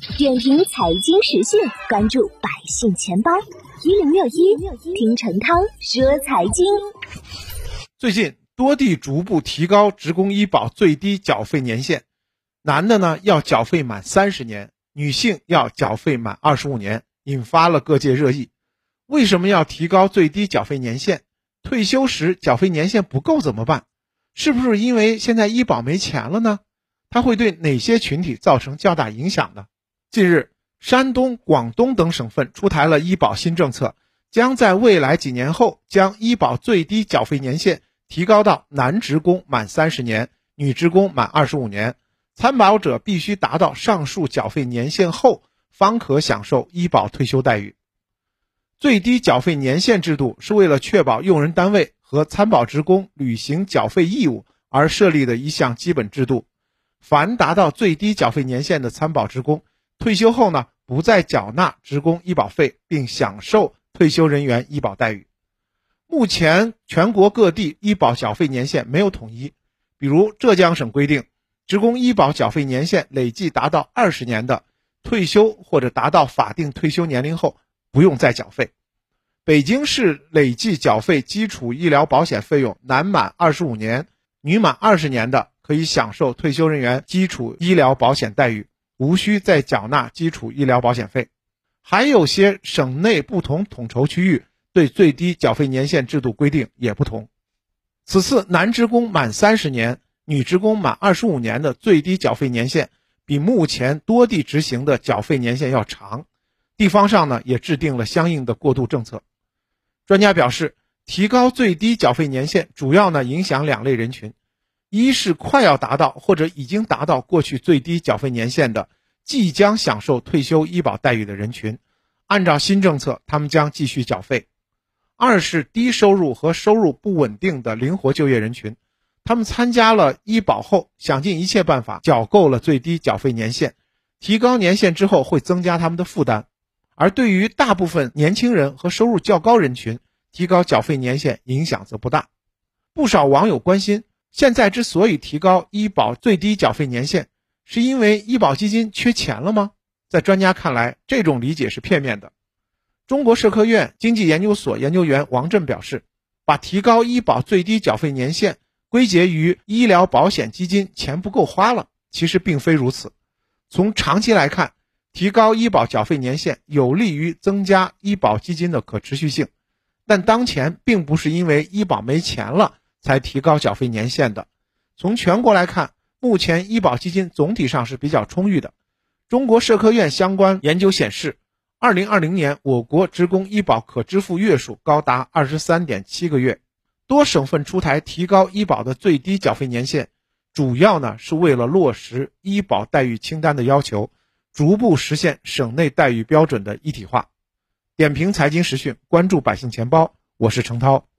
点评财经时讯，关注百姓钱包一零六一，听陈涛说财经。最近多地逐步提高职工医保最低缴费年限，男的呢要缴费满三十年，女性要缴费满二十五年，引发了各界热议。为什么要提高最低缴费年限？退休时缴费年限不够怎么办？是不是因为现在医保没钱了呢？它会对哪些群体造成较大影响呢？近日，山东、广东等省份出台了医保新政策，将在未来几年后将医保最低缴费年限提高到男职工满三十年，女职工满二十五年，参保者必须达到上述缴费年限后，方可享受医保退休待遇。最低缴费年限制度是为了确保用人单位和参保职工履行缴费义务而设立的一项基本制度，凡达到最低缴费年限的参保职工。退休后呢，不再缴纳职工医保费，并享受退休人员医保待遇。目前全国各地医保缴费年限没有统一，比如浙江省规定，职工医保缴费年限累计达到二十年的，退休或者达到法定退休年龄后不用再缴费。北京市累计缴费基础医疗保险费用，男满二十五年、女满二十年的，可以享受退休人员基础医疗保险待遇。无需再缴纳基础医疗保险费，还有些省内不同统筹区域对最低缴费年限制度规定也不同。此次男职工满三十年、女职工满二十五年的最低缴费年限，比目前多地执行的缴费年限要长，地方上呢也制定了相应的过渡政策。专家表示，提高最低缴费年限主要呢影响两类人群。一是快要达到或者已经达到过去最低缴费年限的，即将享受退休医保待遇的人群，按照新政策，他们将继续缴费；二是低收入和收入不稳定的灵活就业人群，他们参加了医保后，想尽一切办法缴够了最低缴费年限，提高年限之后会增加他们的负担；而对于大部分年轻人和收入较高人群，提高缴费年限影响则不大。不少网友关心。现在之所以提高医保最低缴费年限，是因为医保基金缺钱了吗？在专家看来，这种理解是片面的。中国社科院经济研究所研究员王震表示，把提高医保最低缴费年限归结于医疗保险基金钱不够花了，其实并非如此。从长期来看，提高医保缴费年限有利于增加医保基金的可持续性，但当前并不是因为医保没钱了。才提高缴费年限的。从全国来看，目前医保基金总体上是比较充裕的。中国社科院相关研究显示，二零二零年我国职工医保可支付月数高达二十三点七个月。多省份出台提高医保的最低缴费年限，主要呢是为了落实医保待遇清单的要求，逐步实现省内待遇标准的一体化。点评财经时讯，关注百姓钱包，我是程涛。